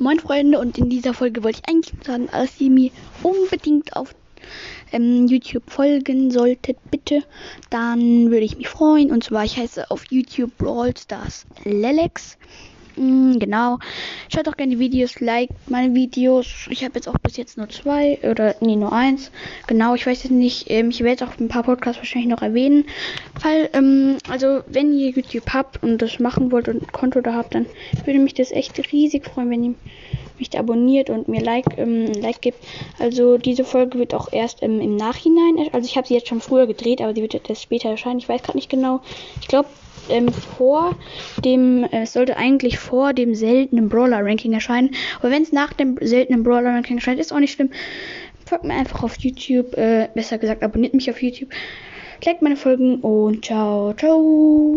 Moin Freunde und in dieser Folge wollte ich eigentlich sagen, dass ihr mir unbedingt auf ähm, YouTube folgen solltet, bitte. Dann würde ich mich freuen. Und zwar, ich heiße auf YouTube Brawl Stars Lelex. Mm, genau. Schaut auch gerne die Videos, liked meine Videos. Ich habe jetzt auch bis jetzt nur zwei oder nee, nur eins. Genau, ich weiß jetzt nicht. Ähm, ich werde auch ein paar Podcasts wahrscheinlich noch erwähnen. Fall, ähm, also wenn ihr YouTube habt und das machen wollt und ein Konto da habt, dann würde mich das echt riesig freuen, wenn ihr mich abonniert und mir Like, ähm, Like gibt. Also diese Folge wird auch erst ähm, im Nachhinein, also ich habe sie jetzt schon früher gedreht, aber sie wird erst später erscheinen. Ich weiß gerade nicht genau. Ich glaube ähm, vor dem, äh, es sollte eigentlich vor dem seltenen Brawler-Ranking erscheinen. Aber wenn es nach dem seltenen Brawler-Ranking erscheint, ist auch nicht schlimm. Folgt mir einfach auf YouTube, äh, besser gesagt, abonniert mich auf YouTube. Liked meine Folgen und ciao, ciao.